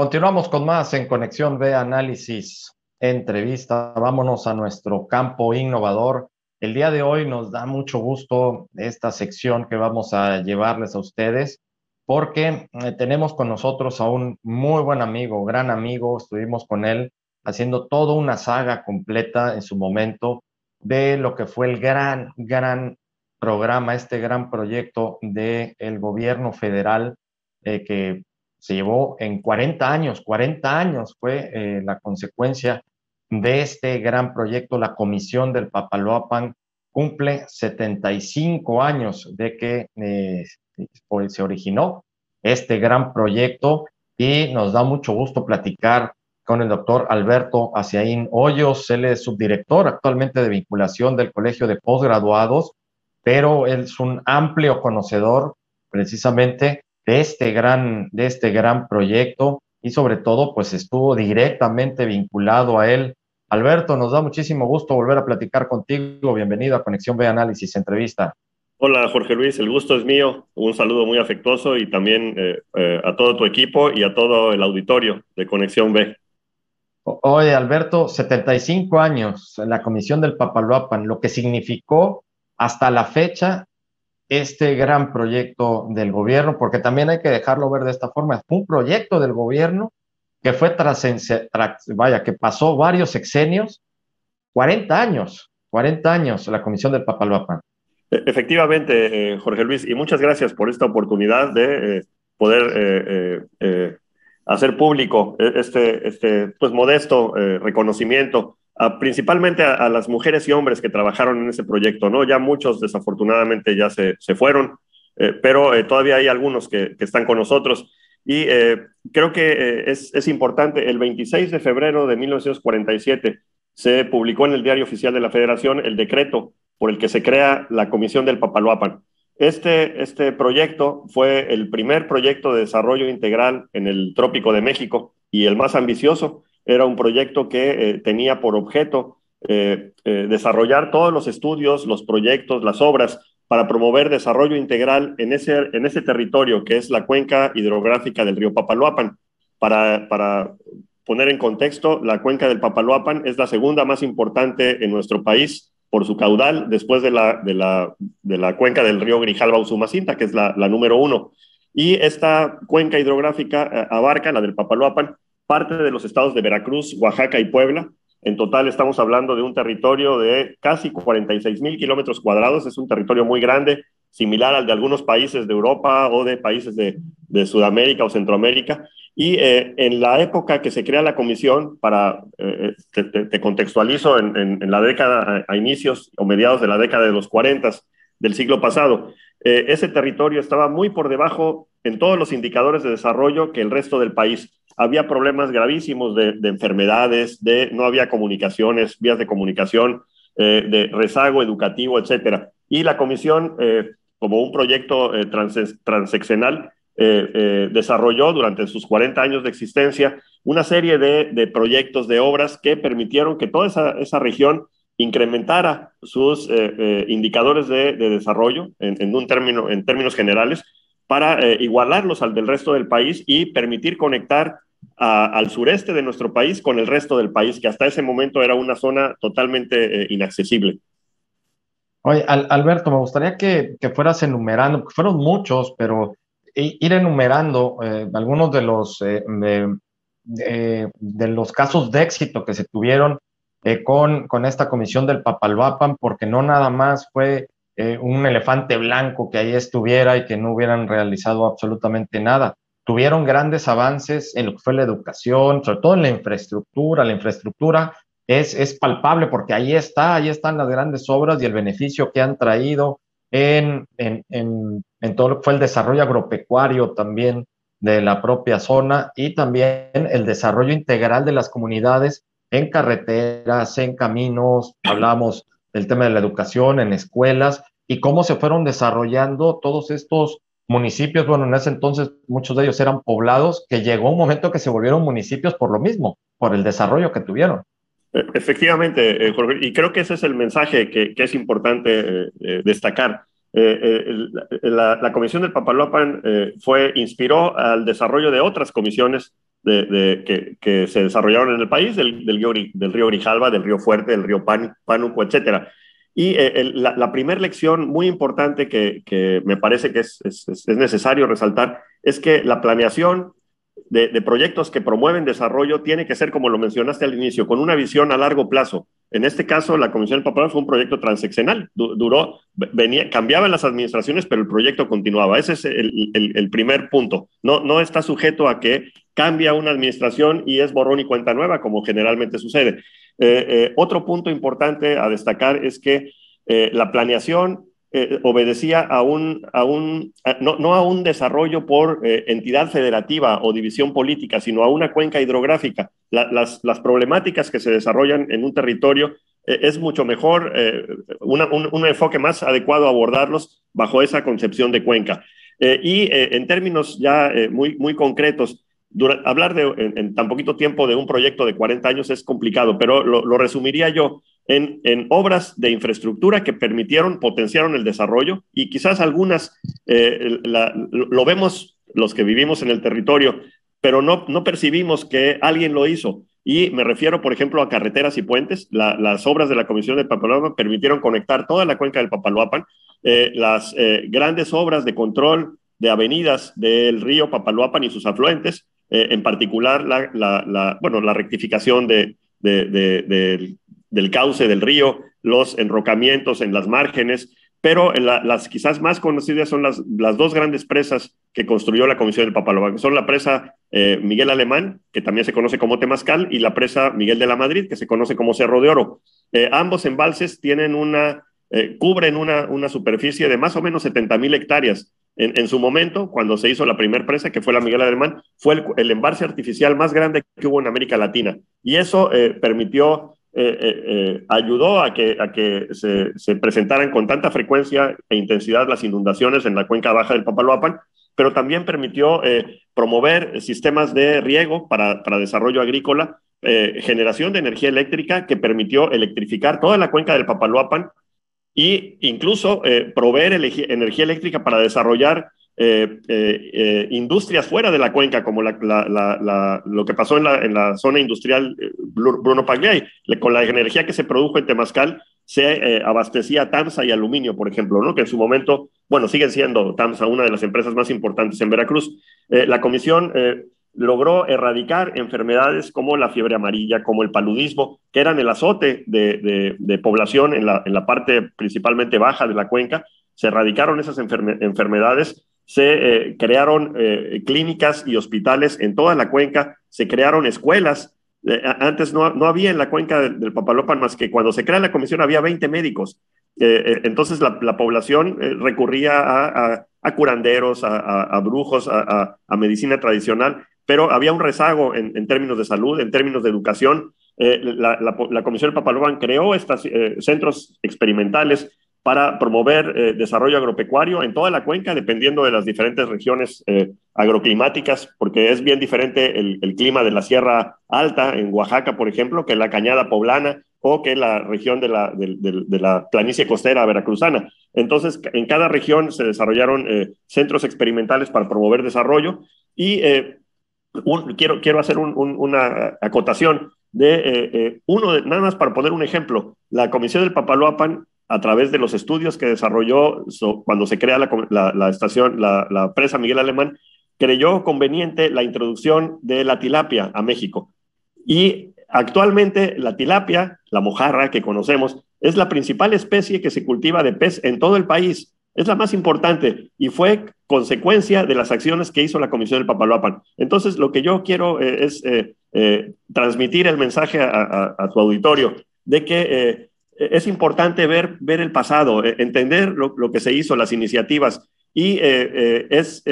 Continuamos con más en Conexión B Análisis Entrevista. Vámonos a nuestro campo innovador. El día de hoy nos da mucho gusto esta sección que vamos a llevarles a ustedes porque eh, tenemos con nosotros a un muy buen amigo, gran amigo. Estuvimos con él haciendo toda una saga completa en su momento de lo que fue el gran, gran programa, este gran proyecto del el gobierno federal eh, que se llevó en 40 años, 40 años fue eh, la consecuencia de este gran proyecto. La comisión del Papaloapan cumple 75 años de que eh, se originó este gran proyecto y nos da mucho gusto platicar con el doctor Alberto Aciaín Hoyos. Él es subdirector actualmente de vinculación del Colegio de Postgraduados, pero él es un amplio conocedor precisamente de este gran, de este gran proyecto y sobre todo pues estuvo directamente vinculado a él. Alberto, nos da muchísimo gusto volver a platicar contigo. Bienvenido a Conexión B Análisis Entrevista. Hola Jorge Luis, el gusto es mío. Un saludo muy afectuoso y también eh, eh, a todo tu equipo y a todo el auditorio de Conexión B. Oye, Alberto, 75 años en la Comisión del Papaloapan, lo que significó hasta la fecha este gran proyecto del gobierno, porque también hay que dejarlo ver de esta forma, fue un proyecto del gobierno que fue tras, vaya, que pasó varios sexenios, 40 años, 40 años la Comisión del Papaloapan. E, efectivamente, eh, Jorge Luis, y muchas gracias por esta oportunidad de eh, poder eh, hacer público este, este pues, modesto reconocimiento principalmente a, las mujeres y hombres que trabajaron en ese proyecto, ¿no? Ya muchos desafortunadamente ya se, se fueron, eh, pero eh, todavía hay algunos que, que, están con nosotros. Y eh, creo que es, es, importante, el 26 de febrero de 1947 se publicó en el Diario Oficial de la Federación el decreto por el que se crea la Comisión del Papaloapan. Este, este proyecto fue el primer proyecto de desarrollo integral en el Trópico de México y el más ambicioso era un proyecto que eh, tenía por objeto eh, eh, desarrollar todos los estudios, los proyectos, las obras para promover desarrollo integral en ese, en ese territorio que es la cuenca hidrográfica del río Papaloapan. Para, para poner en contexto, la cuenca del Papaloapan es la segunda más importante en nuestro país por su caudal, después de la, de la, de la cuenca del río Grijalba-Usumacinta, que es la número uno. Y esta cuenca hidrográfica abarca, la del Papaloapan, parte de los estados de Veracruz, Oaxaca y Puebla. En total estamos hablando de un territorio de casi 46 mil kilómetros cuadrados. Es un territorio muy grande, similar al de algunos países de Europa o de países de, Sudamérica o Centroamérica. Y eh, en la época que se crea la comisión, para, eh, te, contextualizo, en, la década, a inicios o mediados de la década de los 40 del siglo pasado, eh, ese territorio estaba muy por debajo en todos los indicadores de desarrollo que el resto del país había problemas gravísimos de, enfermedades, de no había comunicaciones, vías de comunicación, eh, de rezago educativo, etcétera. Y la comisión, eh, como un proyecto eh, transeccional, desarrolló durante sus 40 años de existencia una serie de, proyectos, de obras que permitieron que toda esa, región incrementara sus indicadores de, desarrollo en, un término, en términos generales para igualarlos al del resto del país y permitir conectar al sureste de nuestro país con el resto del país, que hasta ese momento era una zona totalmente eh, inaccesible. Oye, Alberto, me gustaría que, fueras enumerando, porque fueron muchos, pero ir enumerando eh, algunos de los, eh, de, los casos de éxito que se tuvieron con, con esta comisión del Papalvapan, porque no nada más fue un elefante blanco que ahí estuviera y que no hubieran realizado absolutamente nada tuvieron grandes avances en lo que fue la educación, sobre todo en la infraestructura. La infraestructura es, es palpable porque ahí está, ahí están las grandes obras y el beneficio que han traído en, en, en, todo lo que fue el desarrollo agropecuario también de la propia zona y también el desarrollo integral de las comunidades en carreteras, en caminos, hablamos del tema de la educación, en escuelas y cómo se fueron desarrollando todos estos municipios, bueno, en ese entonces muchos de ellos eran poblados, que llegó un momento que se volvieron municipios por lo mismo, por el desarrollo que tuvieron. E, efectivamente, eh, Jorge, y creo que ese es el mensaje que, es importante eh, eh, destacar. la, Comisión del Papaloapan fue, inspiró al desarrollo de otras comisiones de, que, se desarrollaron en el país, del, del, río, del río del río Fuerte, del río Pánuco, etcétera. Y eh, la, primera lección muy importante que, me parece que es, es, es, necesario resaltar es que la planeación de, proyectos que promueven desarrollo tiene que ser, como lo mencionaste al inicio, con una visión a largo plazo. En este caso, la Comisión Papel fue un proyecto transeccional. Duró, venía, cambiaban las administraciones, pero el proyecto continuaba. Ese es el, el, primer punto. No, no está sujeto a que cambia una administración y es borrón y cuenta nueva, como generalmente sucede. Eh, eh, otro punto importante a destacar es que eh, la planeación eh, obedecía a un, a un no, a un desarrollo por eh, entidad federativa o división política, sino a una cuenca hidrográfica. las, las, problemáticas que se desarrollan en un territorio eh, es mucho mejor, un, un, enfoque más adecuado a abordarlos bajo esa concepción de cuenca. y en términos ya muy, muy concretos, hablar de, en, tan poquito tiempo de un proyecto de 40 años es complicado, pero lo, lo resumiría yo en, obras de infraestructura que permitieron, potenciaron el desarrollo y quizás algunas eh, lo vemos los que vivimos en el territorio, pero no, no percibimos que alguien lo hizo. Y me refiero, por ejemplo, a carreteras y puentes. las obras de la Comisión de Papaloapan permitieron conectar toda la cuenca del Papaloapan. Eh, las eh, grandes obras de control de avenidas del río Papaloapan y sus afluentes, en particular la, bueno, la rectificación de, de, del cauce del río, los enrocamientos en las márgenes, pero las quizás más conocidas son las, las, dos grandes presas que construyó la Comisión del Papaloapan, son la presa eh, Miguel Alemán, que también se conoce como Temascal, y la presa Miguel de la Madrid, que se conoce como Cerro de Oro. Eh, ambos embalses tienen una, eh, cubren una, una, superficie de más o menos 70 mil hectáreas. En, su momento, cuando se hizo la primera presa, que fue la Miguel Alemán, fue el, el, embalse artificial más grande que hubo en América Latina. Y eso permitió eh, eh, eh, ayudó a que, se, presentaran con tanta frecuencia e intensidad las inundaciones en la cuenca baja del Papaloapan, pero también permitió promover sistemas de riego para, para desarrollo agrícola, generación de energía eléctrica que permitió electrificar toda la cuenca del Papaloapan e incluso proveer energía eléctrica para desarrollar eh, eh, eh, industrias fuera de la cuenca, como lo que pasó en la, zona industrial Bruno Pagliai, con la energía que se produjo en Temascal, se abastecía TAMSA y aluminio, por ejemplo, ¿no? que en su momento, bueno, siguen siendo TAMSA una de las empresas más importantes en Veracruz. la comisión logró erradicar enfermedades como la fiebre amarilla, como el paludismo, que eran el azote de, población en la, parte principalmente baja de la cuenca. Se erradicaron esas enfermedades se eh, crearon eh, clínicas y hospitales en toda la cuenca, se crearon escuelas. Eh, antes no, no, había en la cuenca del, Papalopan más que cuando se crea la comisión había 20 médicos. entonces la, la población recurría a, curanderos, a, brujos, a, medicina tradicional, pero había un rezago en, en términos de salud, en términos de educación. La, la, Comisión del Papalopan creó estos centros experimentales para promover eh, desarrollo agropecuario en toda la cuenca, dependiendo de las diferentes regiones eh, agroclimáticas, porque es bien diferente el, clima de la Sierra Alta, en Oaxaca, por ejemplo, que la cañada poblana o que la región de la, de, la planicie costera veracruzana. Entonces, en cada región se desarrollaron eh, centros experimentales para promover desarrollo y quiero, quiero hacer una acotación de uno, nada más para poner un ejemplo, la Comisión del Papaloapan a través de los estudios que desarrolló cuando se crea la, estación, la, presa Miguel Alemán, creyó conveniente la introducción de la tilapia a México. Y actualmente la tilapia, la mojarra que conocemos, es la principal especie que se cultiva de pez en todo el país. Es la más importante y fue consecuencia de las acciones que hizo la Comisión del Papaloapan. Entonces, lo que yo quiero eh, es eh, eh, transmitir el mensaje a, a, tu auditorio de que es importante ver, ver el pasado, entender lo, que se hizo, las iniciativas, y es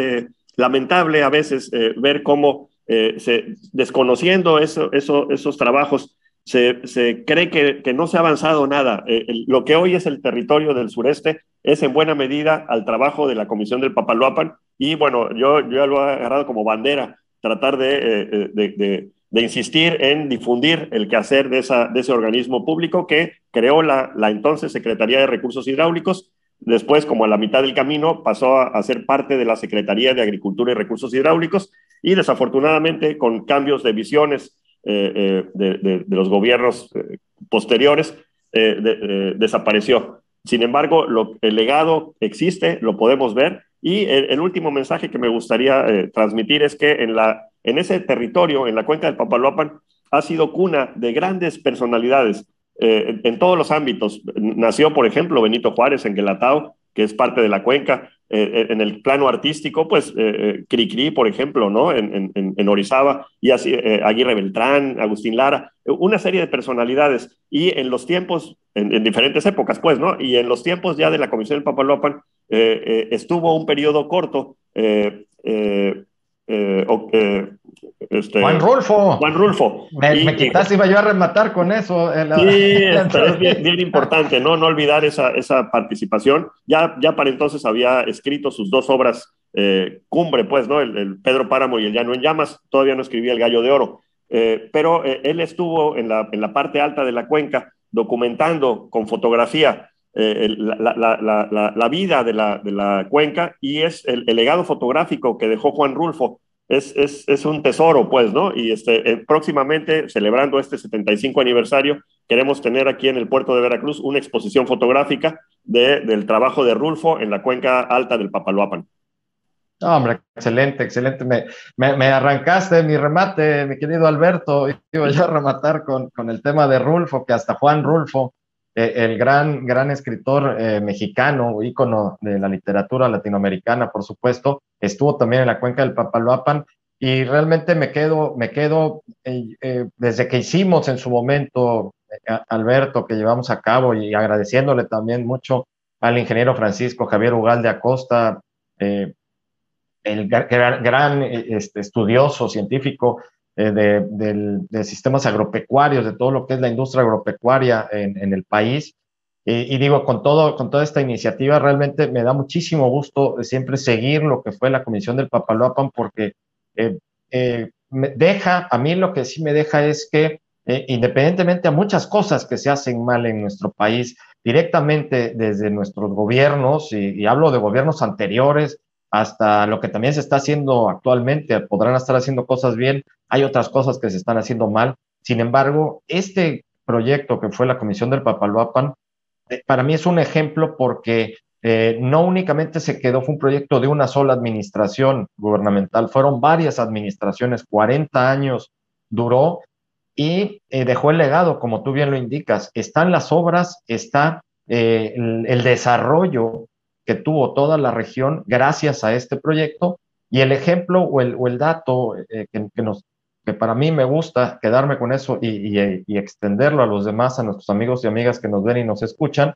lamentable a veces ver cómo, se, desconociendo eso, esos trabajos, se, cree que, no se ha avanzado nada. lo que hoy es el territorio del sureste es en buena medida al trabajo de la Comisión del Papaloapan, y bueno, yo, yo lo he agarrado como bandera, tratar de, de de insistir en difundir el quehacer de, esa, de ese organismo público que creó la, la, entonces Secretaría de Recursos Hidráulicos. Después, como a la mitad del camino, pasó a, ser parte de la Secretaría de Agricultura y Recursos Hidráulicos y desafortunadamente con cambios de visiones de, de, los gobiernos posteriores, desapareció. Sin embargo, el legado existe, lo podemos ver, y el, último mensaje que me gustaría transmitir es que en, la, en ese territorio, en la cuenca del Papaloapan, ha sido cuna de grandes personalidades eh, en, todos los ámbitos. Nació, por ejemplo, Benito Juárez en Guelatao, que es parte de la cuenca. Eh, eh, en el plano artístico, pues Cricri, por ejemplo, ¿no? En, Orizaba, y así Aguirre Beltrán, Agustín Lara, una serie de personalidades. Y en los tiempos, en, diferentes épocas, pues, ¿no? Y en los tiempos ya de la Comisión del Papalopan, estuvo un periodo corto eh, eh, este, Juan Rulfo. Juan Rulfo. Me, quizás iba yo a rematar con eso. sí, es bien, importante, ¿no? No olvidar esa, esa participación. Ya, ya para entonces había escrito sus dos obras eh, cumbre, pues, ¿no? El, Pedro Páramo y el Llano en Llamas. Todavía no escribía El Gallo de Oro. pero él estuvo en la, en la parte alta de la cuenca documentando con fotografía eh, la, vida de la, cuenca y es el, legado fotográfico que dejó Juan Rulfo. Es, es, un tesoro, pues, ¿no? Y este, eh, próximamente, celebrando este 75 aniversario, queremos tener aquí en el puerto de Veracruz una exposición fotográfica de, del trabajo de Rulfo en la cuenca alta del Papaloapan. hombre, excelente, excelente. Me, me, arrancaste mi remate, mi querido Alberto. Iba ya a rematar con, con el tema de Rulfo, que hasta Juan Rulfo eh, el gran, gran escritor eh, mexicano, ícono de la literatura latinoamericana, por supuesto, estuvo también en la cuenca del Papaloapan y realmente me quedo, me quedo eh, desde que hicimos en su momento, Alberto, que llevamos a cabo y agradeciéndole también mucho al ingeniero Francisco Javier Ugalde Acosta, el gran, gran este, estudioso científico eh, de, sistemas agropecuarios, de todo lo que es la industria agropecuaria en, el país. y digo, con, todo, con toda esta iniciativa, realmente me da muchísimo gusto siempre seguir lo que fue la Comisión del Papaloapan, porque eh, eh, me deja, a mí lo que sí me deja es que, independientemente a muchas cosas que se hacen mal en nuestro país, directamente desde nuestros gobiernos, y hablo de gobiernos anteriores, hasta lo que también se está haciendo actualmente, podrán estar haciendo cosas bien, hay otras cosas que se están haciendo mal. Sin embargo, este proyecto que fue la Comisión del Papaloapan, eh, para mí es un ejemplo porque eh, no únicamente se quedó, fue un proyecto de una sola administración gubernamental, fueron varias administraciones, 40 años duró y eh, dejó el legado, como tú bien lo indicas. Están las obras, está el desarrollo que tuvo toda la región gracias a este proyecto. Y el ejemplo o el, o el dato eh, que, nos, que para mí me gusta quedarme con eso y, y, extenderlo a los demás, a nuestros amigos y amigas que nos ven y nos escuchan,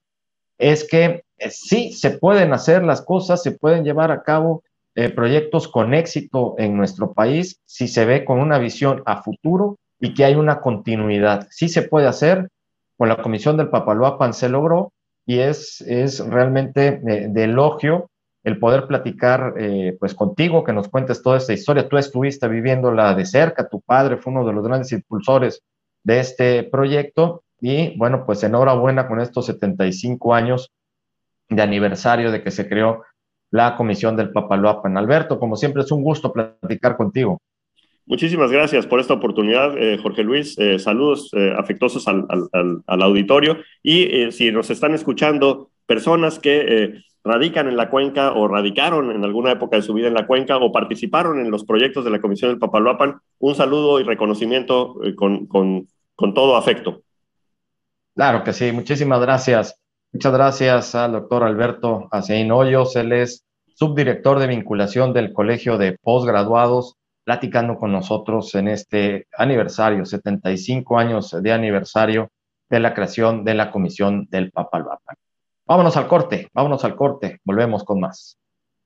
es que eh, sí se pueden hacer las cosas, se pueden llevar a cabo eh, proyectos con éxito en nuestro país si se ve con una visión a futuro y que hay una continuidad. Sí se puede hacer, con la Comisión del Papaloapan se logró, y es, es realmente de, elogio el poder platicar eh, pues contigo, que nos cuentes toda esta historia. Tú estuviste viviéndola de cerca, tu padre fue uno de los grandes impulsores de este proyecto y bueno, pues enhorabuena con estos 75 años de aniversario de que se creó la Comisión del Papaloapan. Alberto, como siempre es un gusto platicar contigo. Muchísimas gracias por esta oportunidad, eh, Jorge Luis. Eh, saludos eh, afectuosos al, auditorio. Y si nos están escuchando personas que radican en la cuenca o radicaron en alguna época de su vida en la cuenca o participaron en los proyectos de la Comisión del Papaloapan, un saludo y reconocimiento con, con todo afecto. Claro que sí, muchísimas gracias. Muchas gracias al doctor Alberto Aceín Hoyos. Él es subdirector de vinculación del Colegio de Postgraduados platicando con nosotros en este aniversario, 75 años de aniversario de la creación de la Comisión del Papaloapan. Vámonos al corte, vámonos al corte, volvemos con más.